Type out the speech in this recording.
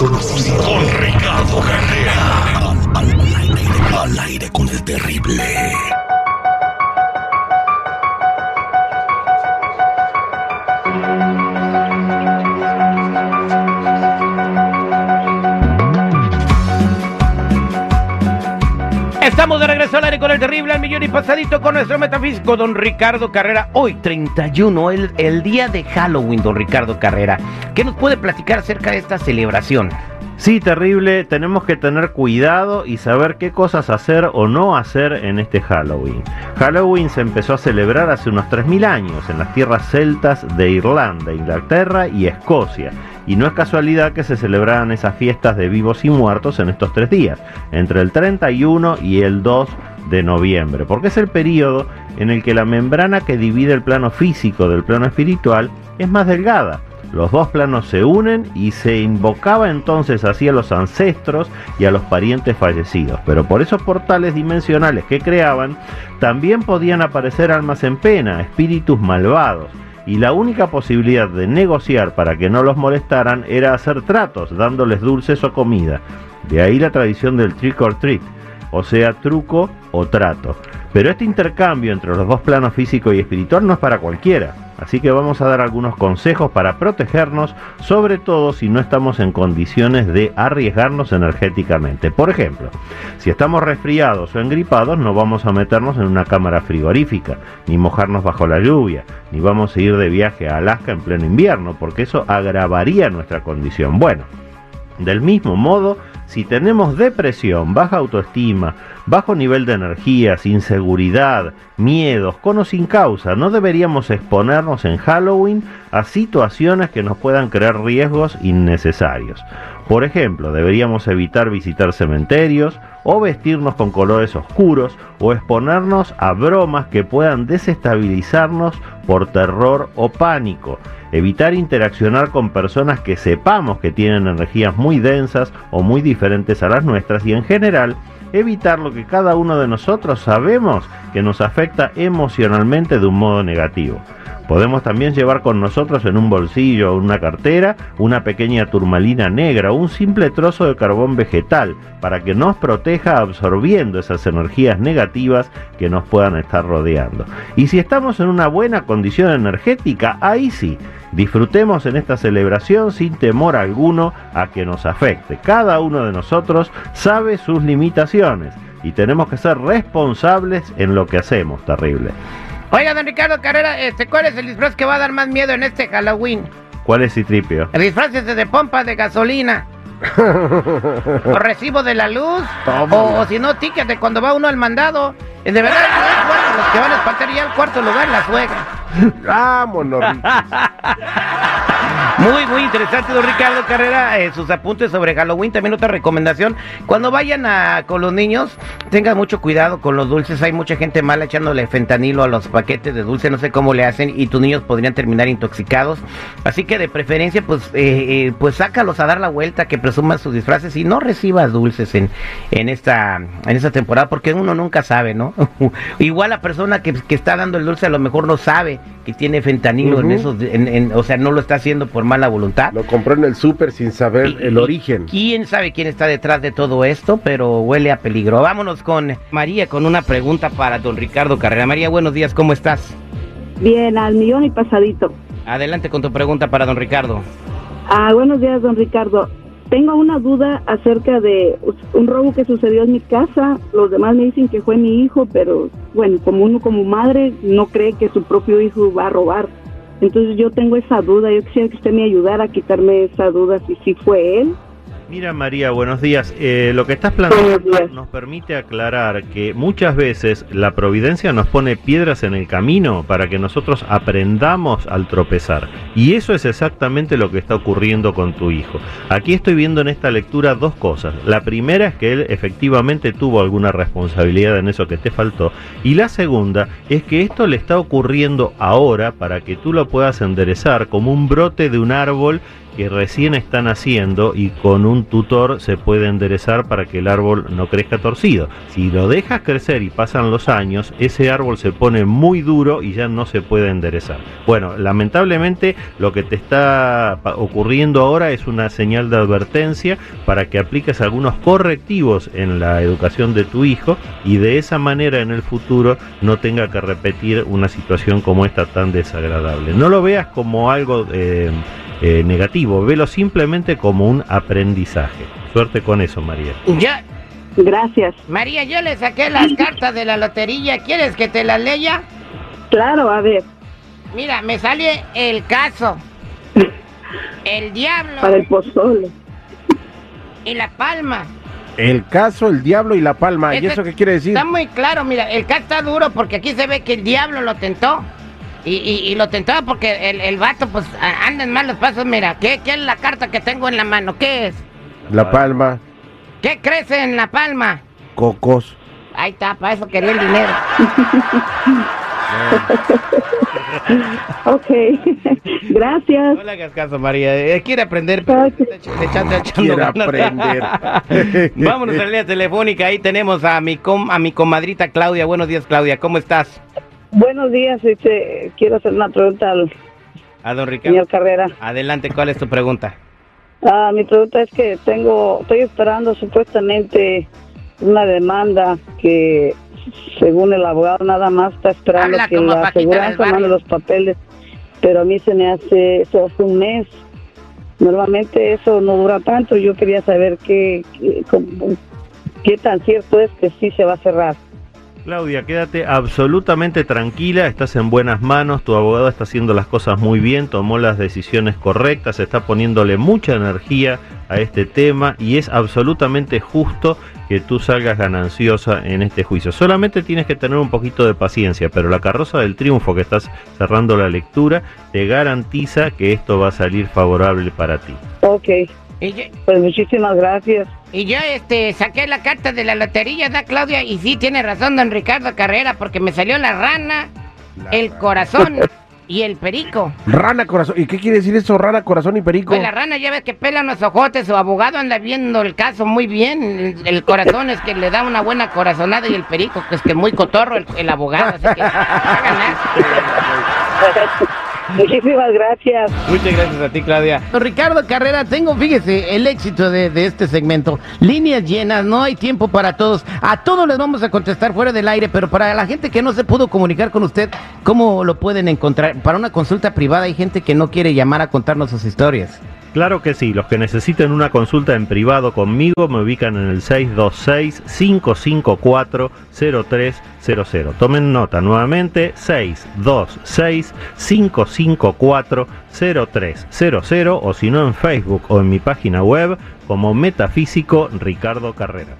desconocido. Con Ricardo Carrera. al aire con el terrible. Estamos de regreso al aire con el terrible al millón y pasadito con nuestro metafísico don Ricardo Carrera. Hoy 31, el, el día de Halloween, don Ricardo Carrera. ¿Qué nos puede platicar acerca de esta celebración? Sí, terrible, tenemos que tener cuidado y saber qué cosas hacer o no hacer en este Halloween. Halloween se empezó a celebrar hace unos 3.000 años en las tierras celtas de Irlanda, Inglaterra y Escocia. Y no es casualidad que se celebraran esas fiestas de vivos y muertos en estos tres días, entre el 31 y el 2 de noviembre, porque es el periodo en el que la membrana que divide el plano físico del plano espiritual es más delgada. Los dos planos se unen y se invocaba entonces así a los ancestros y a los parientes fallecidos. Pero por esos portales dimensionales que creaban, también podían aparecer almas en pena, espíritus malvados y la única posibilidad de negociar para que no los molestaran era hacer tratos, dándoles dulces o comida. De ahí la tradición del trick or treat, o sea, truco o trato. Pero este intercambio entre los dos planos físico y espiritual no es para cualquiera. Así que vamos a dar algunos consejos para protegernos, sobre todo si no estamos en condiciones de arriesgarnos energéticamente. Por ejemplo, si estamos resfriados o engripados, no vamos a meternos en una cámara frigorífica, ni mojarnos bajo la lluvia, ni vamos a ir de viaje a Alaska en pleno invierno, porque eso agravaría nuestra condición. Bueno, del mismo modo, si tenemos depresión, baja autoestima, bajo nivel de energías, inseguridad, miedos, con o sin causa, no deberíamos exponernos en Halloween a situaciones que nos puedan crear riesgos innecesarios. Por ejemplo, deberíamos evitar visitar cementerios o vestirnos con colores oscuros o exponernos a bromas que puedan desestabilizarnos por terror o pánico. Evitar interaccionar con personas que sepamos que tienen energías muy densas o muy diferentes a las nuestras y en general evitar lo que cada uno de nosotros sabemos que nos afecta emocionalmente de un modo negativo. Podemos también llevar con nosotros en un bolsillo o una cartera una pequeña turmalina negra o un simple trozo de carbón vegetal para que nos proteja absorbiendo esas energías negativas que nos puedan estar rodeando. Y si estamos en una buena condición energética, ahí sí, disfrutemos en esta celebración sin temor alguno a que nos afecte. Cada uno de nosotros sabe sus limitaciones y tenemos que ser responsables en lo que hacemos, terrible. Oiga, don Ricardo Carrera, este, ¿cuál es el disfraz que va a dar más miedo en este Halloween? ¿Cuál es Citripio? El disfraz es de pompa de gasolina. o recibo de la luz. O, si no, ticket de cuando va uno al mandado. De verdad, los que van a espantar ya al cuarto lugar la suegra. Vámonos. Muy, muy interesante, don Ricardo Carrera, eh, sus apuntes sobre Halloween. También otra recomendación, cuando vayan a, con los niños, tengan mucho cuidado con los dulces. Hay mucha gente mala echándole fentanilo a los paquetes de dulce, no sé cómo le hacen, y tus niños podrían terminar intoxicados. Así que de preferencia, pues, eh, eh, pues sácalos a dar la vuelta, que presuman sus disfraces y no recibas dulces en, en, esta, en esta temporada, porque uno nunca sabe, ¿no? Igual la persona que, que, está dando el dulce a lo mejor no sabe que tiene fentanilo en esos, en, o sea, no lo está haciendo por mala voluntad. Lo compró en el súper sin saber el origen. ¿Quién sabe quién está detrás de todo esto? Pero huele a peligro. Vámonos con María con una pregunta para don Ricardo Carrera. María, buenos días, ¿cómo estás? Bien, al millón y pasadito. Adelante con tu pregunta para don Ricardo. Ah, buenos días, don Ricardo. Tengo una duda acerca de un robo que sucedió en mi casa. Los demás me dicen que fue mi hijo, pero bueno, como uno como madre no cree que su propio hijo va a robar. Entonces yo tengo esa duda, yo quisiera que usted me ayudara a quitarme esa duda si sí fue él Mira María, buenos días. Eh, lo que estás planteando nos permite aclarar que muchas veces la providencia nos pone piedras en el camino para que nosotros aprendamos al tropezar. Y eso es exactamente lo que está ocurriendo con tu hijo. Aquí estoy viendo en esta lectura dos cosas. La primera es que él efectivamente tuvo alguna responsabilidad en eso que te faltó. Y la segunda es que esto le está ocurriendo ahora para que tú lo puedas enderezar como un brote de un árbol que recién están haciendo y con un tutor se puede enderezar para que el árbol no crezca torcido. Si lo dejas crecer y pasan los años, ese árbol se pone muy duro y ya no se puede enderezar. Bueno, lamentablemente lo que te está ocurriendo ahora es una señal de advertencia para que apliques algunos correctivos en la educación de tu hijo y de esa manera en el futuro no tenga que repetir una situación como esta tan desagradable. No lo veas como algo eh, eh, negativo, velo simplemente como un aprendizaje. Suerte con eso, María. Yo, Gracias. María, yo le saqué las cartas de la lotería. ¿Quieres que te las lea? Claro, a ver, Mira, me sale el caso, el para diablo el pozole. y la palma. El caso, el diablo y la palma. ¿Y eso qué quiere decir? Está muy claro, mira, el caso está duro porque aquí se ve que el diablo lo tentó. Y, y- y lo tentó porque el, el vato, pues, anda en malos pasos. Mira, ¿qué, ¿qué es la carta que tengo en la mano? ¿Qué es? La palma, ¿Qué crece en la palma? cocos. Ahí está, para eso quería el dinero. Ok, gracias. No le hagas caso, María. Eh, quiere aprender, pero le le echando- echando Quiere aprender. Vámonos a la línea telefónica. Ahí tenemos a mi, com- a mi comadrita Claudia. Buenos días, Claudia. ¿Cómo estás? Buenos días, este, quiero hacer una pregunta al A don Ricardo. señor Carrera. Adelante, ¿cuál es tu pregunta? Ah, mi pregunta es que tengo, estoy esperando supuestamente una demanda que, según el abogado, nada más está esperando Habla que la aseguranza mande los papeles, pero a mí se me hace, eso hace un mes. Normalmente eso no dura tanto. Yo quería saber qué, qué, cómo- qué tan cierto es que sí se va a cerrar. Claudia, quédate absolutamente tranquila, estás en buenas manos, tu abogado está haciendo las cosas muy bien, tomó las decisiones correctas, está poniéndole mucha energía a este tema y es absolutamente justo que tú salgas gananciosa en este juicio. Solamente tienes que tener un poquito de paciencia, pero la carroza del triunfo que estás cerrando la lectura te garantiza que esto va a salir favorable para ti. Ok, pues muchísimas gracias. y yo, este, saqué la carta de la lotería, ¿da, Claudia? Y sí, tiene razón don Ricardo Carrera, porque me salió la rana, el corazón y el perico. Rana corazón. ¿Y qué quiere decir eso? Rana corazón y perico. Pues la rana ya ves que pela los ojotes, su abogado anda viendo el caso muy bien. El, el corazón es que le da una buena corazonada y el perico que es que muy cotorro el, el abogado, así que. muchísimas gracias. Muchas gracias a ti, Claudia. Ricardo Carrera, tengo, fíjese, el éxito de, de este segmento. Líneas llenas, no hay tiempo para todos. A todos les vamos a contestar fuera del aire, pero para la gente que no se pudo comunicar con usted, ¿cómo lo pueden encontrar? Para una consulta privada hay gente que no quiere llamar a contarnos sus historias. Claro que sí, los que necesiten una consulta en privado conmigo me ubican en el 626-554-0300. Tomen nota nuevamente, 626-554-0300 o si no en Facebook o en mi página web como Metafísico Ricardo Carrera.